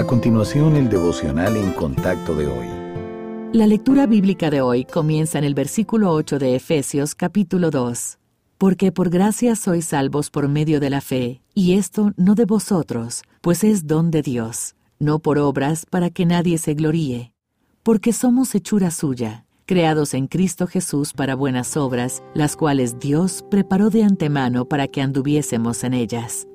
A continuación, el devocional en contacto de hoy. La lectura bíblica de hoy comienza en el versículo 8 de Efesios capítulo 2. Porque por gracia sois salvos por medio de la fe, y esto no de vosotros, pues es don de Dios, no por obras para que nadie se gloríe. Porque somos hechura suya, creados en Cristo Jesús para buenas obras, las cuales Dios preparó de antemano para que anduviésemos en ellas.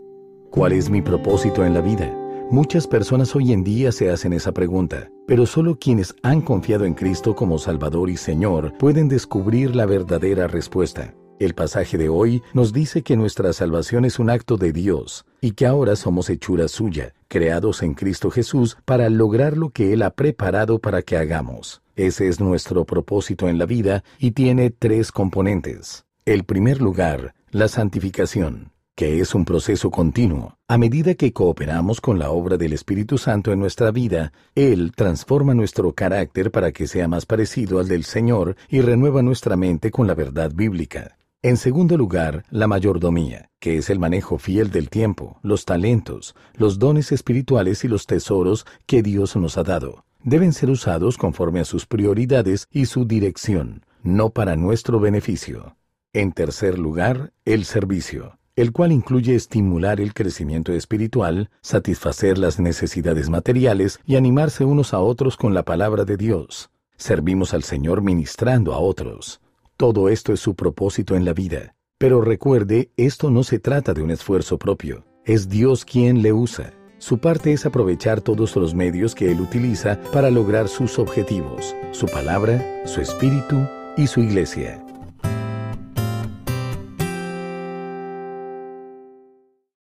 ¿Cuál es mi propósito en la vida? Muchas personas hoy en día se hacen esa pregunta, pero solo quienes han confiado en Cristo como Salvador y Señor pueden descubrir la verdadera respuesta. El pasaje de hoy nos dice que nuestra salvación es un acto de Dios y que ahora somos hechura suya, creados en Cristo Jesús para lograr lo que Él ha preparado para que hagamos. Ese es nuestro propósito en la vida y tiene tres componentes. El primer lugar, la santificación que es un proceso continuo. A medida que cooperamos con la obra del Espíritu Santo en nuestra vida, Él transforma nuestro carácter para que sea más parecido al del Señor y renueva nuestra mente con la verdad bíblica. En segundo lugar, la mayordomía, que es el manejo fiel del tiempo, los talentos, los dones espirituales y los tesoros que Dios nos ha dado. Deben ser usados conforme a sus prioridades y su dirección, no para nuestro beneficio. En tercer lugar, el servicio el cual incluye estimular el crecimiento espiritual, satisfacer las necesidades materiales y animarse unos a otros con la palabra de Dios. Servimos al Señor ministrando a otros. Todo esto es su propósito en la vida. Pero recuerde, esto no se trata de un esfuerzo propio. Es Dios quien le usa. Su parte es aprovechar todos los medios que Él utiliza para lograr sus objetivos, su palabra, su espíritu y su iglesia.